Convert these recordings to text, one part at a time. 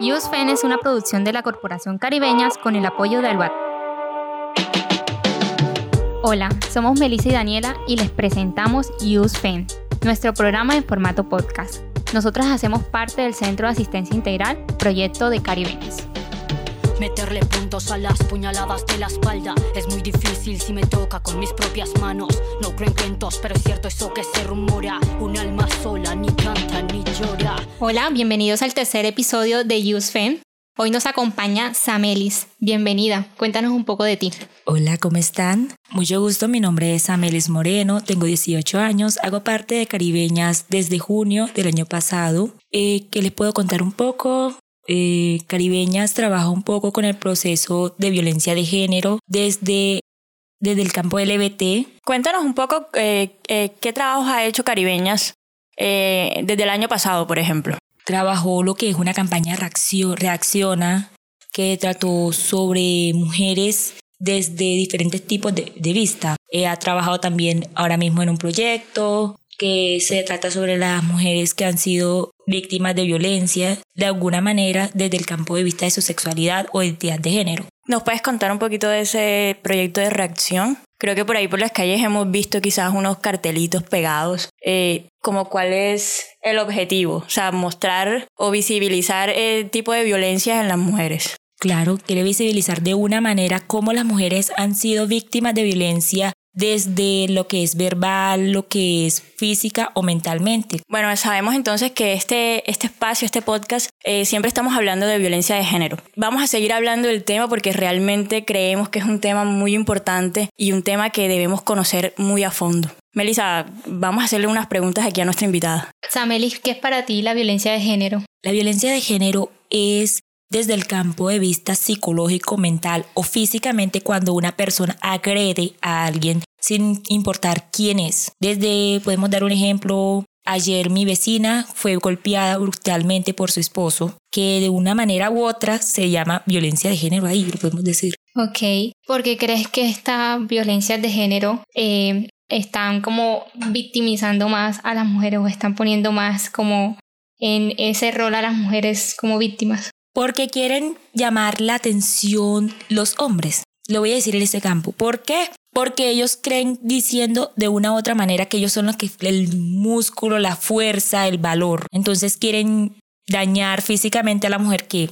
USFEN es una producción de la Corporación Caribeñas con el apoyo de Albat. Hola, somos Melissa y Daniela y les presentamos USFEN, nuestro programa en formato podcast. Nosotras hacemos parte del Centro de Asistencia Integral, proyecto de Caribeñas. Meterle puntos a las puñaladas de la espalda es muy difícil si me toca con mis propias manos. No creo en cuentos, pero es cierto eso que se rumora. Un alma sola ni canta ni llora. Hola, bienvenidos al tercer episodio de UseFem. Hoy nos acompaña Samelis. Bienvenida, cuéntanos un poco de ti. Hola, ¿cómo están? Mucho gusto, mi nombre es Samelis Moreno, tengo 18 años, hago parte de Caribeñas desde junio del año pasado. Eh, ¿Qué les puedo contar un poco? Eh, Caribeñas trabaja un poco con el proceso de violencia de género desde, desde el campo LBT. Cuéntanos un poco eh, eh, qué trabajos ha hecho Caribeñas desde el año pasado, por ejemplo. Trabajó lo que es una campaña Reacciona, que trató sobre mujeres desde diferentes tipos de, de vista. ha trabajado también ahora mismo en un proyecto que se trata sobre las mujeres que han sido víctimas de violencia de alguna manera desde el campo de vista de su sexualidad o identidad de género. ¿Nos puedes contar un poquito de ese proyecto de reacción? Creo que por ahí por las calles hemos visto quizás unos cartelitos pegados, eh, como cuál es el objetivo, o sea, mostrar o visibilizar el tipo de violencia en las mujeres. Claro, quiere visibilizar de una manera cómo las mujeres han sido víctimas de violencia desde lo que es verbal, lo que es física o mentalmente. Bueno, sabemos entonces que este, este espacio, este podcast, eh, siempre estamos hablando de violencia de género. Vamos a seguir hablando del tema porque realmente creemos que es un tema muy importante y un tema que debemos conocer muy a fondo. Melissa, vamos a hacerle unas preguntas aquí a nuestra invitada. Samelis, ¿qué es para ti la violencia de género? La violencia de género es desde el campo de vista psicológico, mental o físicamente cuando una persona agrede a alguien sin importar quién es. Desde, podemos dar un ejemplo, ayer mi vecina fue golpeada brutalmente por su esposo, que de una manera u otra se llama violencia de género ahí, lo podemos decir. Ok, ¿por qué crees que esta violencia de género eh, están como victimizando más a las mujeres o están poniendo más como en ese rol a las mujeres como víctimas? Porque quieren llamar la atención los hombres. Lo voy a decir en ese campo. ¿Por qué? Porque ellos creen diciendo de una u otra manera que ellos son los que el músculo, la fuerza, el valor. Entonces quieren dañar físicamente a la mujer que,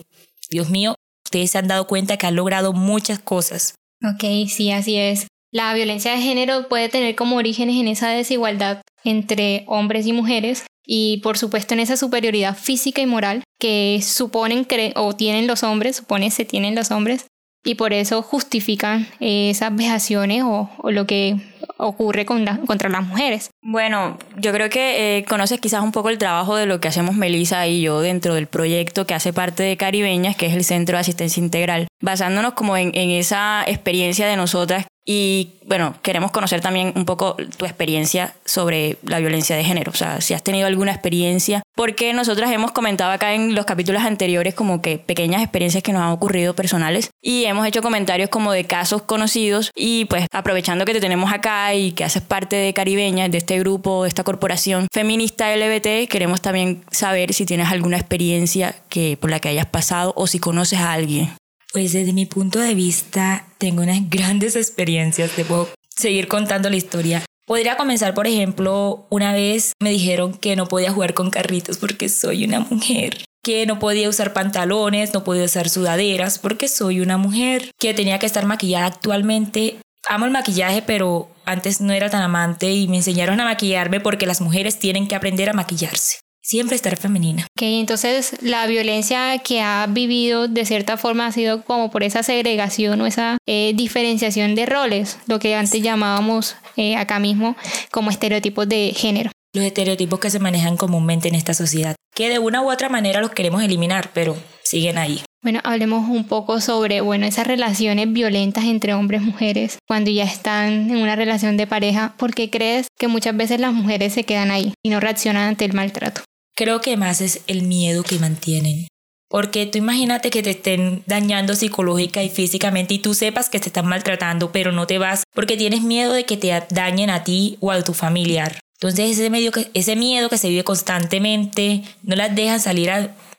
Dios mío, ustedes se han dado cuenta que ha logrado muchas cosas. Ok, sí, así es. La violencia de género puede tener como orígenes en esa desigualdad entre hombres y mujeres y por supuesto en esa superioridad física y moral que suponen o tienen los hombres, supone se tienen los hombres, y por eso justifican esas vejaciones o, lo que ocurre con contra las mujeres. Bueno, yo creo que eh, conoces quizás un poco el trabajo de lo que hacemos Melissa y yo dentro del proyecto que hace parte de Caribeñas, que es el Centro de Asistencia Integral, basándonos como en esa experiencia de nosotras y bueno, queremos conocer también un poco tu experiencia sobre la violencia de género, o sea, si has tenido alguna experiencia, porque nosotras hemos comentado acá en los capítulos anteriores como que pequeñas experiencias que nos han ocurrido personales. Y hemos hecho comentarios como de casos conocidos. Y pues aprovechando que te tenemos acá y que haces parte de Caribeña, de este grupo, de esta corporación feminista LBT, queremos también saber si tienes alguna experiencia que por la que hayas pasado o si conoces a alguien. Pues desde mi punto de vista tengo unas grandes experiencias, te puedo seguir contando la historia. Podría comenzar, por ejemplo, una vez me dijeron que no podía jugar con carritos porque soy una mujer, que no podía usar pantalones, no podía usar sudaderas porque soy una mujer, que tenía que estar maquillada actualmente. Amo el maquillaje, pero antes no era tan amante y me enseñaron a maquillarme porque las mujeres tienen que aprender a maquillarse siempre estar femenina. Ok, entonces la violencia que ha vivido de cierta forma ha sido como por esa segregación o esa eh, diferenciación de roles, lo que antes llamábamos eh, acá mismo como estereotipos de género. Los estereotipos que se manejan comúnmente en esta sociedad, que de una u otra manera los queremos eliminar, pero siguen ahí. Bueno, hablemos un poco sobre, bueno, esas relaciones violentas entre hombres y mujeres cuando ya están en una relación de pareja. ¿Por qué crees que muchas veces las mujeres se quedan ahí y no reaccionan ante el maltrato? Creo que más es el miedo que mantienen. Porque tú imagínate que te estén dañando psicológica y físicamente y tú sepas que te están maltratando, pero no te vas porque tienes miedo de que te dañen a ti o a tu familiar. Entonces ese, medio que, ese miedo que se vive constantemente no las dejan salir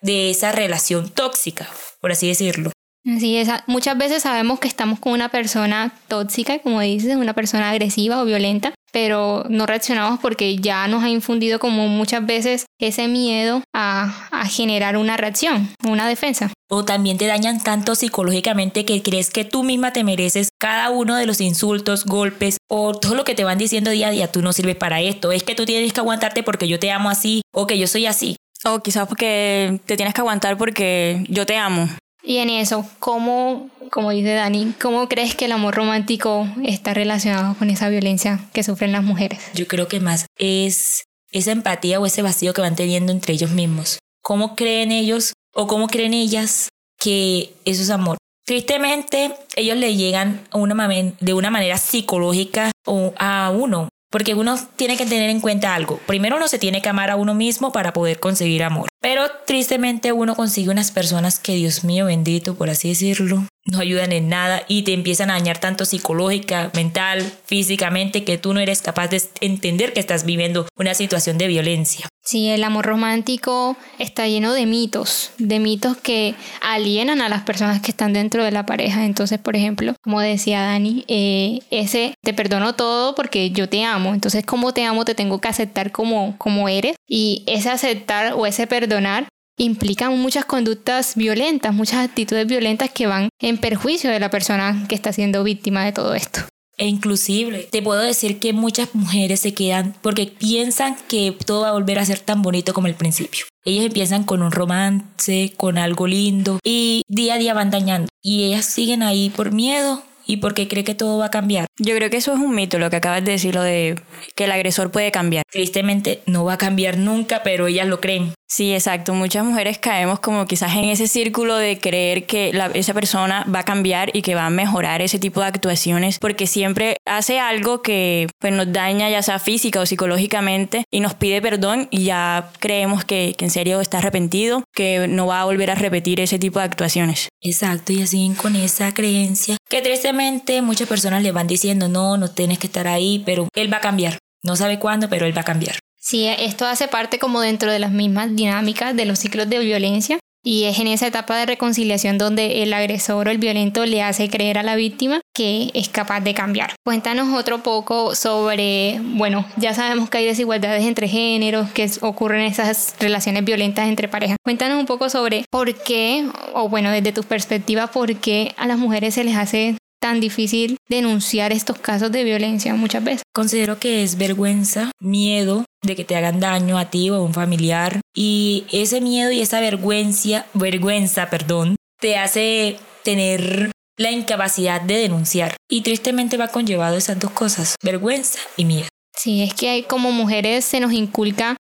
de esa relación tóxica, por así decirlo. Así es, muchas veces sabemos que estamos con una persona tóxica, como dices, una persona agresiva o violenta, pero no reaccionamos porque ya nos ha infundido como muchas veces ese miedo a, a, generar una reacción, una defensa. O también te dañan tanto psicológicamente que crees que tú misma te mereces cada uno de los insultos, golpes o todo lo que te van diciendo día a día, tú no sirves para esto, es que tú tienes que aguantarte porque yo te amo así o que yo soy así. O quizás porque te tienes que aguantar porque yo te amo. Y en eso, ¿cómo, como dice Dani, cómo crees que el amor romántico está relacionado con esa violencia que sufren las mujeres? Yo creo que más es esa empatía o ese vacío que van teniendo entre ellos mismos. ¿Cómo creen ellos o cómo creen ellas que eso es amor? Tristemente, ellos le llegan una, de una manera psicológica a uno, porque uno tiene que tener en cuenta algo. Primero uno se tiene que amar a uno mismo para poder conseguir amor. Pero tristemente uno consigue unas personas que, Dios mío bendito, por así decirlo, no ayudan en nada y te empiezan a dañar tanto psicológica, mental, físicamente, que tú no eres capaz de entender que estás viviendo una situación de violencia. Sí, el amor romántico está lleno de mitos, de mitos que alienan a las personas que están dentro de la pareja. Entonces, por ejemplo, como decía Dani, eh, ese te perdono todo porque yo te amo. Entonces, como te amo, te tengo que aceptar como, como eres. Y ese aceptar o ese perdonar implican muchas conductas violentas, muchas actitudes violentas que van en perjuicio de la persona que está siendo víctima de todo esto. E inclusive te puedo decir que muchas mujeres se quedan porque piensan que todo va a volver a ser tan bonito como el principio. Ellas empiezan con un romance, con algo lindo y día a día van dañando. Y ellas siguen ahí por miedo y porque cree que todo va a cambiar. Yo creo que eso es un mito, lo que acabas de decir, lo de que el agresor puede cambiar. Tristemente no va a cambiar nunca, pero ellas lo creen. Sí, exacto. Muchas mujeres caemos como quizás en ese círculo de creer que esa persona va a cambiar y que va a mejorar ese tipo de actuaciones porque siempre hace algo que pues, nos daña ya sea física o psicológicamente y nos pide perdón y ya creemos que, que en serio está arrepentido, que no va a volver a repetir ese tipo de actuaciones. Exacto, y así con esa creencia que tristemente muchas personas le van diciendo, no, no tienes que estar ahí, pero él va a cambiar. No sabe cuándo, pero él va a cambiar. Sí, esto hace parte como dentro de las mismas dinámicas de los ciclos de violencia y es en esa etapa de reconciliación donde el agresor o el violento le hace creer a la víctima que es capaz de cambiar. Cuéntanos otro poco sobre, bueno, ya sabemos que hay desigualdades entre géneros, que ocurren esas relaciones violentas entre parejas. Cuéntanos un poco sobre por qué, o bueno, desde tu perspectiva, por qué a las mujeres se les hace tan difícil denunciar estos casos de violencia muchas veces? Considero que es vergüenza, miedo de que te hagan daño a ti o a un familiar y ese miedo y esa vergüenza, vergüenza, perdón, te hace tener la incapacidad de denunciar y tristemente va conllevado esas dos cosas, vergüenza y miedo. Sí, es que hay como mujeres se nos inculca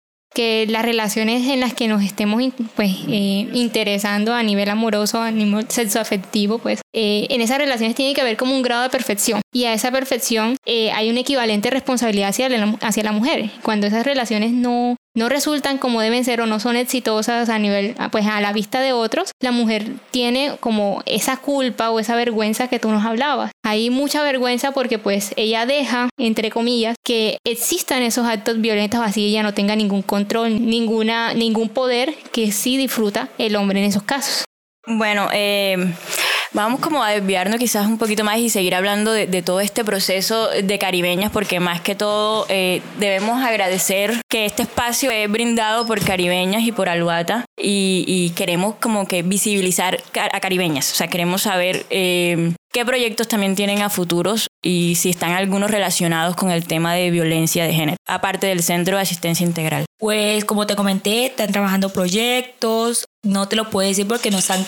las relaciones en las que nos estemos pues, eh, interesando a nivel amoroso, a nivel sexoafectivo, pues eh, en esas relaciones tiene que haber como un grado de perfección y a esa perfección eh, hay un equivalente responsabilidad hacia la, hacia la mujer. Cuando esas relaciones no, no resultan como deben ser o no son exitosas a nivel, pues a la vista de otros, la mujer tiene como esa culpa o esa vergüenza que tú nos hablabas. Hay mucha vergüenza porque pues ella deja, entre comillas, que existan esos actos violentos así ella no tenga ningún control, ninguna, ningún poder que sí disfruta el hombre en esos casos. Bueno, eh, Vamos como a desviarnos quizás un poquito más y seguir hablando de, todo este proceso de caribeñas, porque más que todo eh, debemos agradecer que este espacio es brindado por caribeñas y por Aluata y, queremos como que visibilizar a caribeñas, o sea, queremos saber eh, qué proyectos también tienen a futuros y si están algunos relacionados con el tema de violencia de género, aparte del Centro de Asistencia Integral. Pues como te comenté, están trabajando proyectos, no te lo puedo decir porque no se han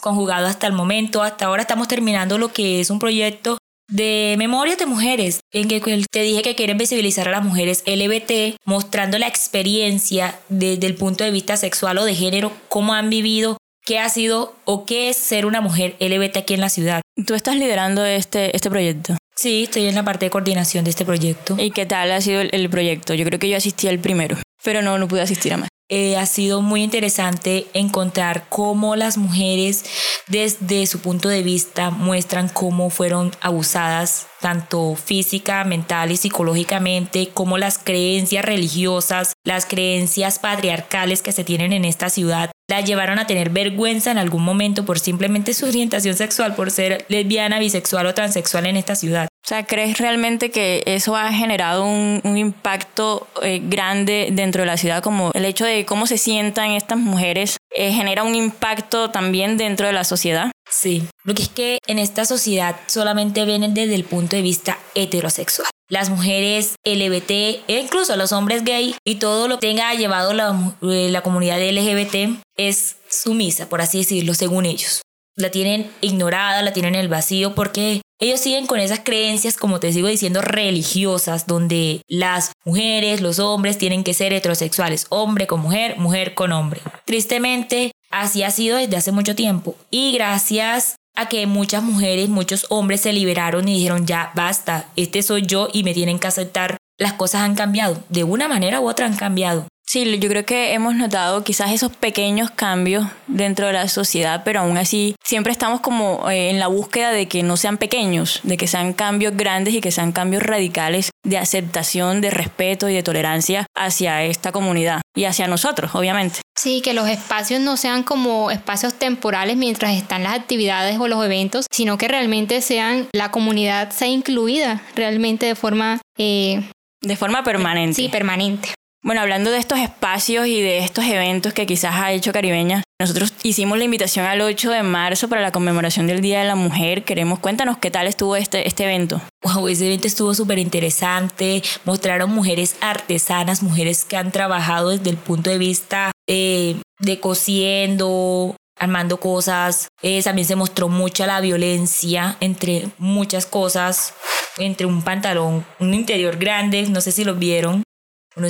conjugado hasta el momento, hasta ahora estamos terminando lo que es un proyecto de memorias de mujeres, en que te dije que quieren visibilizar a las mujeres LBT, mostrando la experiencia desde el punto de vista sexual o de género, cómo han vivido, qué ha sido o qué es ser una mujer LBT aquí en la ciudad. ¿Tú estás liderando este, este proyecto? Sí, estoy en la parte de coordinación de este proyecto. ¿Y qué tal ha sido el, proyecto? Yo creo que yo asistí al primero. pero no, no pude asistir a más. Eh, ha sido muy interesante encontrar cómo las mujeres desde su punto de vista muestran cómo fueron abusadas tanto física, mental y psicológicamente, como las creencias religiosas, las creencias patriarcales que se tienen en esta ciudad, la llevaron a tener vergüenza en algún momento por simplemente su orientación sexual, por ser lesbiana, bisexual o transexual en esta ciudad. Sea, ¿crees realmente que eso ha generado un, impacto eh, grande dentro de la ciudad? Como el hecho de cómo se sientan estas mujeres eh, genera un impacto también dentro de la sociedad. Sí, lo que es que en esta sociedad solamente vienen desde el punto de vista heterosexual. Las mujeres LGBT e incluso los hombres gay y todo lo que tenga llevado la, eh, la comunidad LGBT es sumisa, por así decirlo, según ellos. La tienen ignorada, la tienen en el vacío porque ellos siguen con esas creencias, como te sigo diciendo, religiosas, donde las mujeres, los hombres tienen que ser heterosexuales, hombre con mujer, mujer con hombre. Tristemente, así ha sido desde hace mucho tiempo. Y gracias a que muchas mujeres, muchos hombres se liberaron y dijeron, ya, basta, este soy yo y me tienen que aceptar, las cosas han cambiado. De una manera u otra han cambiado. Sí, yo creo que hemos notado quizás esos pequeños cambios dentro de la sociedad, pero aún así siempre estamos como eh, en la búsqueda de que no sean pequeños, de que sean cambios grandes y que sean cambios radicales de aceptación, de respeto y de tolerancia hacia esta comunidad y hacia nosotros, obviamente. Sí, que los espacios no sean como espacios temporales mientras están las actividades o los eventos, sino que realmente sean, la comunidad sea incluida realmente de forma... Eh, de forma permanente. Sí, permanente. Bueno, hablando de estos espacios y de estos eventos que quizás ha hecho Caribeña, nosotros hicimos la invitación al 8 de marzo para la conmemoración del Día de la Mujer. Queremos, cuéntanos qué tal estuvo este, este evento. Wow, ese evento estuvo súper interesante. Mostraron mujeres artesanas, mujeres que han trabajado desde el punto de vista eh, de cosiendo, armando cosas. Eh, también se mostró mucha la violencia entre muchas cosas, entre un pantalón, un interior grande, no sé si lo vieron,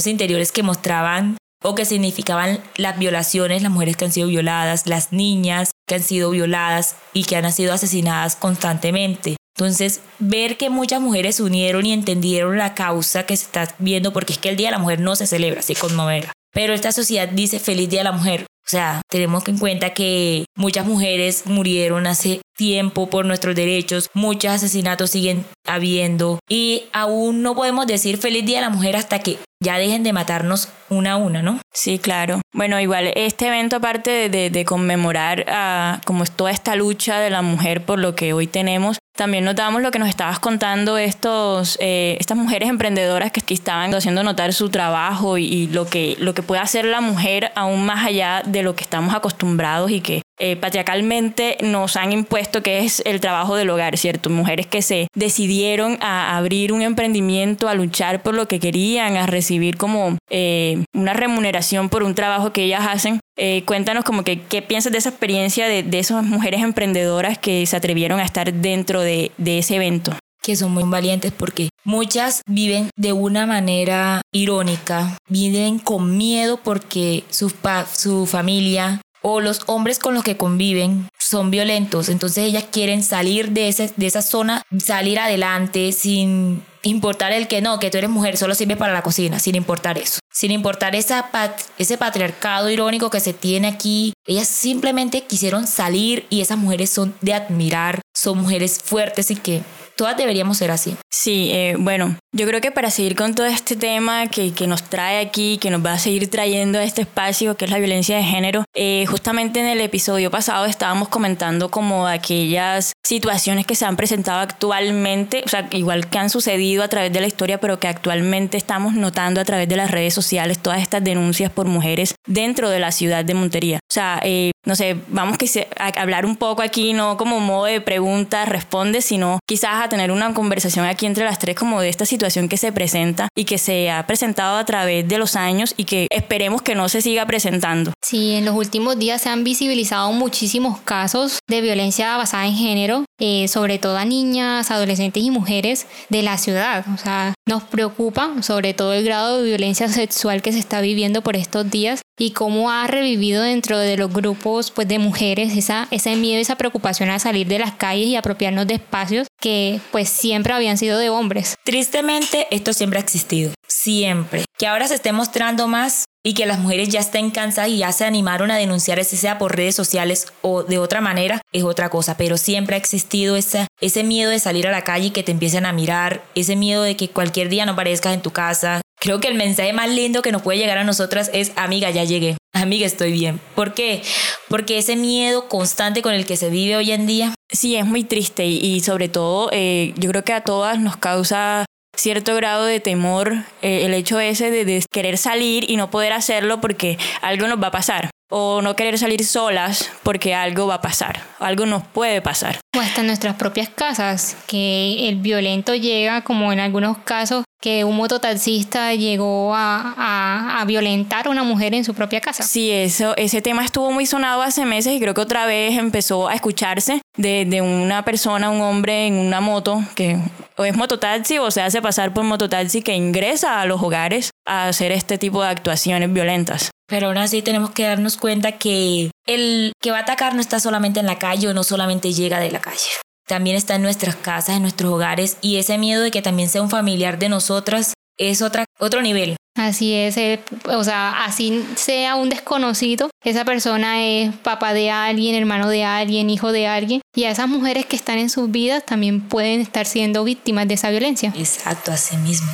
interiores que mostraban o que significaban las violaciones, las mujeres que han sido violadas, las niñas que han sido violadas y que han sido asesinadas constantemente. Entonces, ver que muchas mujeres se unieron y entendieron la causa que se está viendo, porque es que el Día de la Mujer no se celebra, se conmemora. Pero esta sociedad dice Feliz Día de la Mujer. O sea, tenemos en cuenta que muchas mujeres murieron hace tiempo por nuestros derechos, muchos asesinatos siguen habiendo y aún no podemos decir feliz día de la mujer hasta que ya dejen de matarnos una a una, ¿no? Sí, claro. Bueno, igual este evento aparte de, conmemorar a, como es toda esta lucha de la mujer por lo que hoy tenemos, también notamos lo que nos estabas contando estos, eh, estas mujeres emprendedoras que, estaban haciendo notar su trabajo y, lo, que, lo que puede hacer la mujer aún más allá de lo que estamos acostumbrados y que eh, patriarcalmente nos han impuesto que es el trabajo del hogar, ¿cierto? Mujeres que se decidieron a abrir un emprendimiento, a luchar por lo que querían, a recibir como eh, una remuneración por un trabajo que ellas hacen. Eh, cuéntanos como que qué piensas de esa experiencia de, de, esas mujeres emprendedoras que se atrevieron a estar dentro de, de ese evento que son muy valientes porque muchas viven de una manera irónica, viven con miedo porque su, su familia o los hombres con los que conviven son violentos, entonces ellas quieren salir de, ese, de esa zona, salir adelante sin importar el que no, que tú eres mujer, solo sirve para la cocina, sin importar eso, sin importar esa ese patriarcado irónico que se tiene aquí. Ellas simplemente quisieron salir y esas mujeres son de admirar, son mujeres fuertes y que todas deberíamos ser así. Sí, eh, bueno, yo creo que para seguir con todo este tema que, que, nos trae aquí, que nos va a seguir trayendo a este espacio, que es la violencia de género, eh, justamente en el episodio pasado estábamos comentando como aquellas situaciones que se han presentado actualmente, o sea, igual que han sucedido a través de la historia, pero que actualmente estamos notando a través de las redes sociales, todas estas denuncias por mujeres dentro de la ciudad de Montería. O sea, eh, no sé, vamos a hablar un poco aquí, no como modo de pregunta, responde, sino quizás a tener una conversación aquí entre las tres como de esta situación que se presenta y que se ha presentado a través de los años y que esperemos que no se siga presentando. Sí, en los últimos días se han visibilizado muchísimos casos de violencia basada en género, eh, sobre todo a niñas, adolescentes y mujeres de la ciudad. O sea, nos preocupa sobre todo el grado de violencia sexual que se está viviendo por estos días y cómo ha revivido dentro de los grupos pues, de mujeres esa, ese miedo, esa preocupación a salir de las calles y apropiarnos de espacios que pues siempre habían sido de hombres. Tristemente esto siempre ha existido siempre. Que ahora se esté mostrando más y que las mujeres ya estén cansadas y ya se animaron a denunciar, si sea por redes sociales o de otra manera, es otra cosa. Pero siempre ha existido ese miedo de salir a la calle y que te empiecen a mirar, ese miedo de que cualquier día no aparezcas en tu casa. Creo que el mensaje más lindo que nos puede llegar a nosotras es, amiga, ya llegué, amiga, estoy bien. ¿Por qué? Porque ese miedo constante con el que se vive hoy en día. Sí, es muy triste y, sobre todo eh, yo creo que a todas nos causa cierto grado de temor eh, el hecho ese de, querer salir y no poder hacerlo porque algo nos va a pasar. O no querer salir solas porque algo va a pasar, algo nos puede pasar. O hasta en nuestras propias casas, que el violento llega, como en algunos casos, que un mototaxista llegó a, a, violentar a una mujer en su propia casa. Sí, eso, ese tema estuvo muy sonado hace meses y creo que otra vez empezó a escucharse de, de una persona, un hombre en una moto que o es mototaxi o se hace pasar por mototaxi que ingresa a los hogares a hacer este tipo de actuaciones violentas. Pero aún así tenemos que darnos cuenta que el que va a atacar no está solamente en la calle o no solamente llega de la calle. También está en nuestras casas, en nuestros hogares y ese miedo de que también sea un familiar de nosotras es otra, otro nivel. Así es, eh, o sea, así sea un desconocido, esa persona es papá de alguien, hermano de alguien, hijo de alguien, y a esas mujeres que están en sus vidas también pueden estar siendo víctimas de esa violencia. Exacto, así mismo.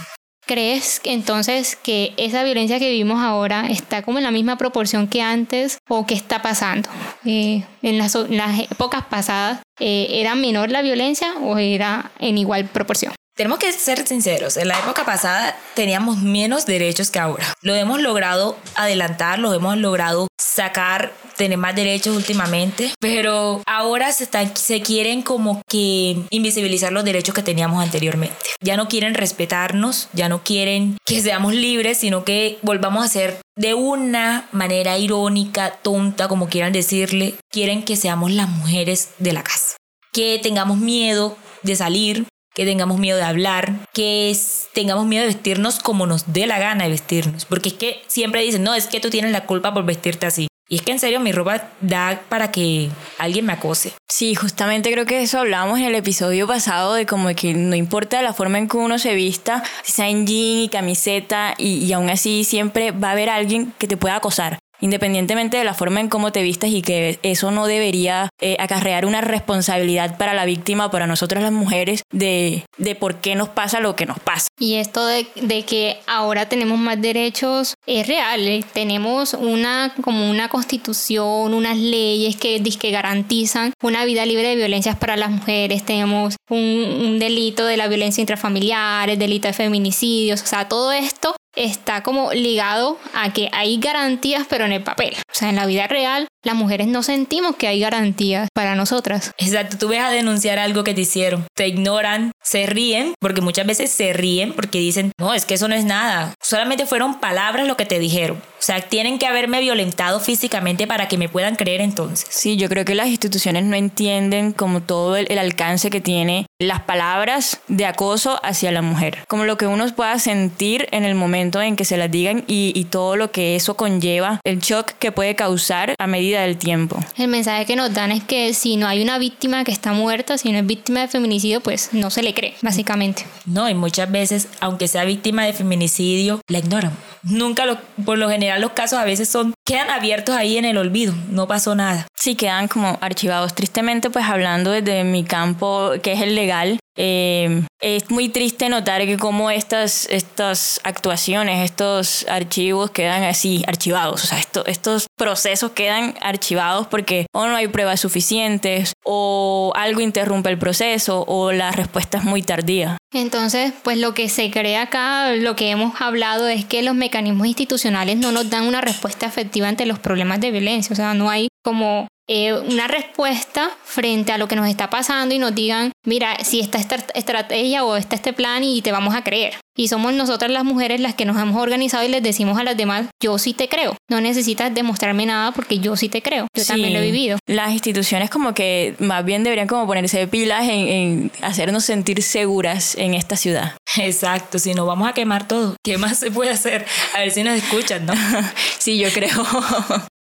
¿Crees entonces que esa violencia que vivimos ahora está como en la misma proporción que antes o qué está pasando? Eh, en, las, épocas pasadas, eh, ¿era menor la violencia o era en igual proporción? Tenemos que ser sinceros, en la época pasada teníamos menos derechos que ahora. Lo hemos logrado adelantar, lo hemos logrado sacar, tener más derechos últimamente, pero ahora se, se quieren como que invisibilizar los derechos que teníamos anteriormente. Ya no quieren respetarnos, ya no quieren que seamos libres, sino que volvamos a ser de una manera irónica, tonta, como quieran decirle, quieren que seamos las mujeres de la casa. Que tengamos miedo de salir, que tengamos miedo de hablar, que tengamos miedo de vestirnos como nos dé la gana de vestirnos. Porque es que siempre dicen, no, es que tú tienes la culpa por vestirte así. Y es que en serio mi ropa da para que alguien me acose. Sí, justamente creo que eso hablábamos en el episodio pasado de como que no importa la forma en que uno se vista, si sea en jean y camiseta y, y aún así siempre va a haber alguien que te pueda acosar independientemente de la forma en cómo te vistas y que eso no debería eh, acarrear una responsabilidad para la víctima, para nosotras las mujeres, de, de por qué nos pasa lo que nos pasa. Y esto de, de que ahora tenemos más derechos es real, eh, tenemos una como una constitución, unas leyes que, que garantizan una vida libre de violencias para las mujeres, tenemos un, un delito de la violencia intrafamiliar, el delito de feminicidios, o sea, todo esto está como ligado a que hay garantías pero en el papel. O sea, en la vida real las mujeres no sentimos que hay garantías para nosotras. Exacto, tú ves a denunciar algo que te hicieron, te ignoran, se ríen, porque muchas veces se ríen porque dicen, no, es que eso no es nada, solamente fueron palabras lo que te dijeron. O sea, tienen que haberme violentado físicamente para que me puedan creer entonces. Sí, yo creo que las instituciones no entienden como todo el, alcance que tiene las palabras de acoso hacia la mujer, como lo que uno pueda sentir en el momento en que se las digan y, y todo lo que eso conlleva, el shock que puede causar a medida del tiempo. El mensaje que nos dan es que si no hay una víctima que está muerta, si no es víctima de feminicidio, pues no se le cree, básicamente. No, y muchas veces, aunque sea víctima de feminicidio, la ignoran. Nunca, lo, por lo general, los casos a veces son, quedan abiertos ahí en el olvido, no pasó nada. Sí, quedan como archivados. Tristemente, pues hablando desde mi campo, que es el legal, eh, es muy triste notar que como estas, estas actuaciones, estos archivos quedan así archivados, o sea, estos procesos quedan archivados porque o no hay pruebas suficientes o algo interrumpe el proceso o la respuesta es muy tardía. Entonces, pues lo que se cree acá, lo que hemos hablado es que los mecanismos institucionales no nos dan una respuesta efectiva ante los problemas de violencia, o sea, no hay como eh, una respuesta frente a lo que nos está pasando y nos digan, mira, si está esta estrategia o está este plan y te vamos a creer. Y somos nosotras las mujeres las que nos hemos organizado y les decimos a las demás, yo sí te creo. No necesitas demostrarme nada porque yo sí te creo. Yo también lo he vivido. Las instituciones como que más bien deberían como ponerse de pilas en, en hacernos sentir seguras en esta ciudad. Exacto, si no vamos a quemar todo, ¿qué más se puede hacer? A ver si nos escuchan, ¿no? sí, yo creo.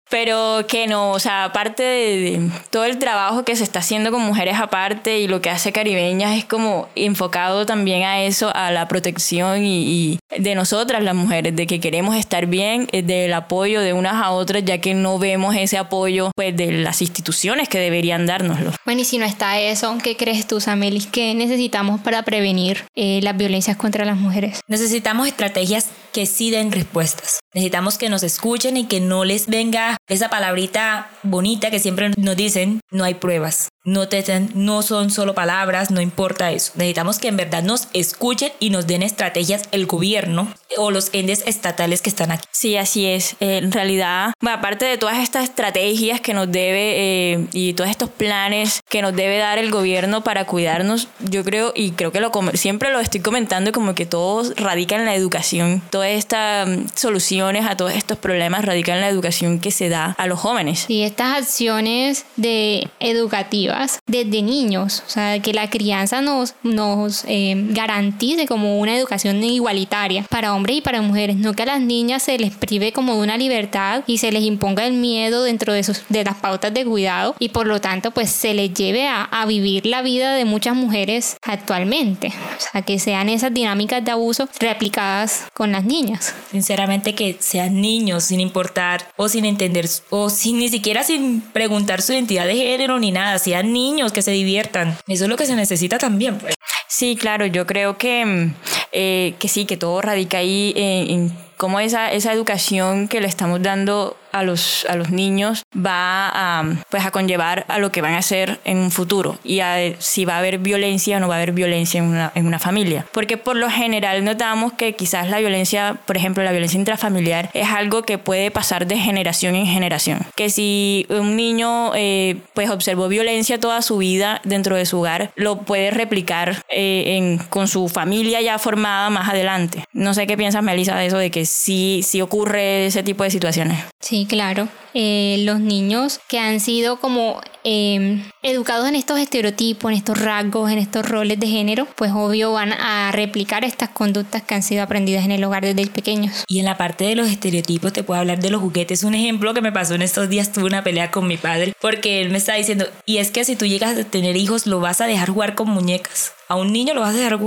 Pero que no, o sea, aparte de, todo el trabajo que se está haciendo con mujeres aparte y lo que hace Caribeñas es como enfocado también a eso, a la protección y, de nosotras las mujeres, de que queremos estar bien, eh, del apoyo de unas a otras, ya que no vemos ese apoyo pues de las instituciones que deberían dárnoslo. Bueno, y si no está eso, ¿qué crees tú, Samelis? ¿Qué necesitamos para prevenir eh, las violencias contra las mujeres? Necesitamos estrategias que sí den respuestas. Necesitamos que nos escuchen y que no les venga esa palabrita bonita que siempre nos dicen, no hay pruebas. No, te, no son solo palabras, no importa eso. Necesitamos que en verdad nos escuchen y nos den estrategias el gobierno o los entes estatales que están aquí. Sí, así es. Eh, en realidad, aparte de todas estas estrategias que nos debe eh, y todos estos planes que nos debe dar el gobierno para cuidarnos, yo creo, y creo que lo siempre lo estoy comentando, como que todo radica en la educación. Todas estas mm, soluciones a todos estos problemas radican en la educación que se da a los jóvenes. Y estas acciones de educativas desde niños, o sea, que la crianza nos, nos eh, garantice como una educación igualitaria para hombres y para mujeres, no que a las niñas se les prive como de una libertad y se les imponga el miedo dentro de, sus, de las pautas de cuidado y por lo tanto pues se les lleve a, a vivir la vida de muchas mujeres actualmente, o sea, que sean esas dinámicas de abuso replicadas con las niñas. Sinceramente que sean niños sin importar o sin entender o sin ni siquiera sin preguntar su identidad de género ni nada, sean niños que se diviertan. Eso es lo que se necesita también. Pues. Sí, claro, yo creo que, mm, eh, que sí, que todo radica ahí en, en cómo esa, esa educación que le estamos dando a los, a los niños va a, pues a conllevar a lo que van a hacer en un futuro y a si va a haber violencia o no va a haber violencia en una, en una familia. Porque por lo general notamos que quizás la violencia, por ejemplo, la violencia intrafamiliar es algo que puede pasar de generación en generación. Que si un niño eh, pues observó violencia toda su vida dentro de su hogar, lo puede replicar eh, en, con su familia ya formada más adelante. No sé qué piensas, Melissa, de eso, de que sí, sí ocurre ese tipo de situaciones. Sí, claro. Eh, los niños que han sido como em, educados en estos estereotipos, en estos rasgos, en estos roles de género, pues obvio van a replicar estas conductas que han sido aprendidas en el hogar desde pequeños. Y en la parte de los estereotipos te puedo hablar de los juguetes. Un ejemplo que me pasó en estos días, tuve una pelea con mi padre porque él me está diciendo, y es que si tú llegas a tener hijos, lo vas a dejar jugar con muñecas a un niño lo vas a dejar,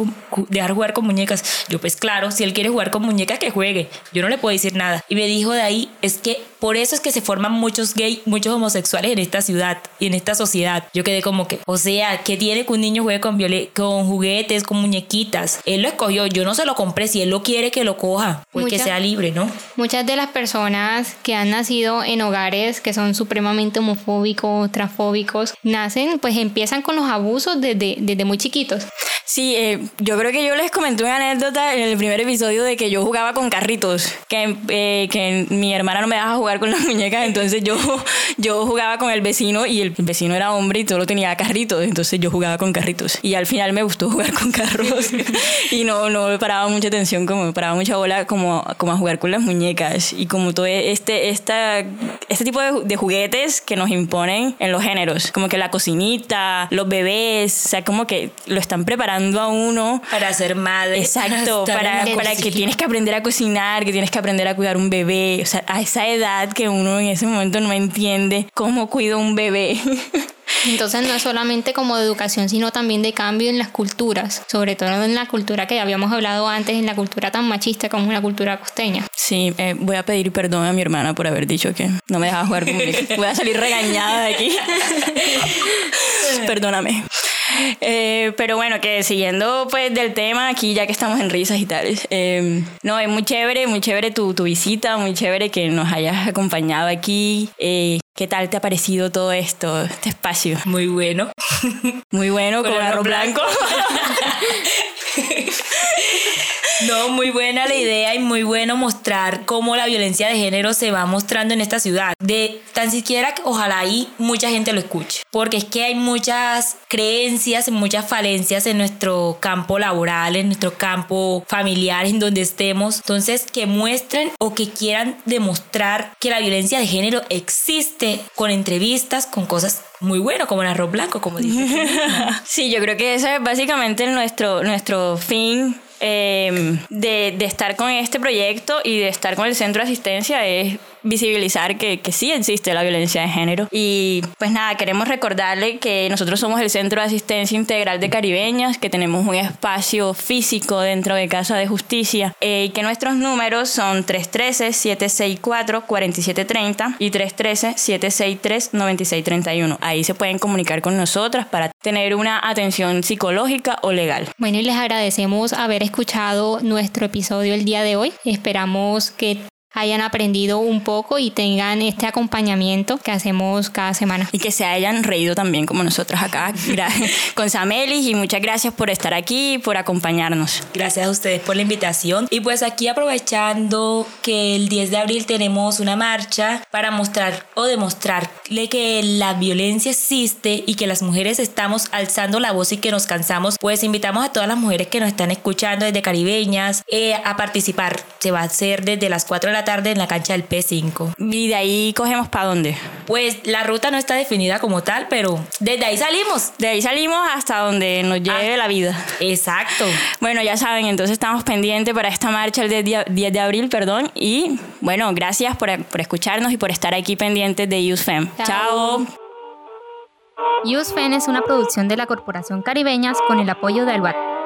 dejar, jugar con muñecas. Yo, pues claro, si él quiere jugar con muñecas, que juegue. Yo no le puedo decir nada. Y me dijo de ahí, es que por eso es que se forman muchos gays, muchos homosexuales en esta ciudad y en esta sociedad. Yo quedé como que, o sea, ¿qué tiene que un niño juegue con, con juguetes, con muñequitas? Él lo escogió, yo no se lo compré. Si él lo quiere, que lo coja, pues que sea libre, ¿no? Muchas de las personas que han nacido en hogares que son supremamente homofóbicos, transfóbicos, nacen, pues empiezan con los abusos desde, desde muy chiquitos. Sí, eh, yo creo que yo les comenté una anécdota en el primer episodio de que yo jugaba con carritos, que, eh, que mi hermana no me dejaba jugar con las muñecas, entonces yo, yo jugaba con el vecino y el vecino era hombre y solo tenía carritos, entonces yo jugaba con carritos. Y al final me gustó jugar con carros y no, no me paraba mucha atención, como me paraba mucha bola como, como a jugar con las muñecas y como todo este, esta, este tipo de, de juguetes que nos imponen en los géneros, como que la cocinita, los bebés, o sea, como que lo están preparando a uno. Para ser madre. Exacto, para, para que tienes que aprender a cocinar, que tienes que aprender a cuidar un bebé. O sea, a esa edad que uno en ese momento no entiende cómo cuido un bebé. Entonces no es solamente como de educación, sino también de cambio en las culturas, sobre todo en la cultura que ya habíamos hablado antes, en la cultura tan machista como la cultura costeña. Sí, eh, voy a pedir perdón a mi hermana por haber dicho que no me dejaba jugar conmigo. Voy a salir regañada de aquí. Perdóname. Eh, pero bueno, que siguiendo pues del tema aquí, ya que estamos en risas y tales. Eh, no, es muy chévere, muy chévere tu, tu, visita, muy chévere que nos hayas acompañado aquí. Eh, ¿Qué tal te ha parecido todo esto, este espacio? Muy bueno. Muy bueno, con, con arroz blanco. No, muy buena la idea y muy bueno mostrar cómo la violencia de género se va mostrando en esta ciudad. De tan siquiera ojalá ahí mucha gente lo escuche, porque es que hay muchas creencias, muchas falencias en nuestro campo laboral, en nuestro campo familiar, en donde estemos. Entonces, que muestren o que quieran demostrar que la violencia de género existe con entrevistas, con cosas muy buenas, como el arroz blanco, como dice. sí, yo creo que ese es básicamente nuestro, nuestro fin eh, de, de, estar con este proyecto y de estar con el centro de asistencia es visibilizar que, que, sí existe la violencia de género. Y pues nada, queremos recordarle que nosotros somos el Centro de Asistencia Integral de Caribeñas, que tenemos un espacio físico dentro de Casa de Justicia eh, y que nuestros números son 313-764-4730 y 313-763-9631. Ahí se pueden comunicar con nosotras para tener una atención psicológica o legal. Bueno, y les agradecemos haber escuchado nuestro episodio el día de hoy. Esperamos que hayan aprendido un poco y tengan este acompañamiento que hacemos cada semana. Y que se hayan reído también como nosotros acá con Samelis y muchas gracias por estar aquí y por acompañarnos. Gracias a ustedes por la invitación y pues aquí aprovechando que el 10 de abril tenemos una marcha para mostrar o demostrarle que la violencia existe y que las mujeres estamos alzando la voz y que nos cansamos, pues invitamos a todas las mujeres que nos están escuchando desde caribeñas eh, a participar. Se va a hacer desde las 4 de la tarde en la cancha del P5. ¿Y de ahí cogemos para dónde? Pues la ruta no está definida como tal, pero desde ahí salimos. De ahí salimos hasta donde nos lleve ah, la vida. Exacto. Bueno, ya saben, entonces estamos pendientes para esta marcha el 10 de abril, perdón. Y bueno, gracias por, por escucharnos y por estar aquí pendientes de USFEM. Chao. USFEM es una producción de la Corporación Caribeñas con el apoyo de Albat.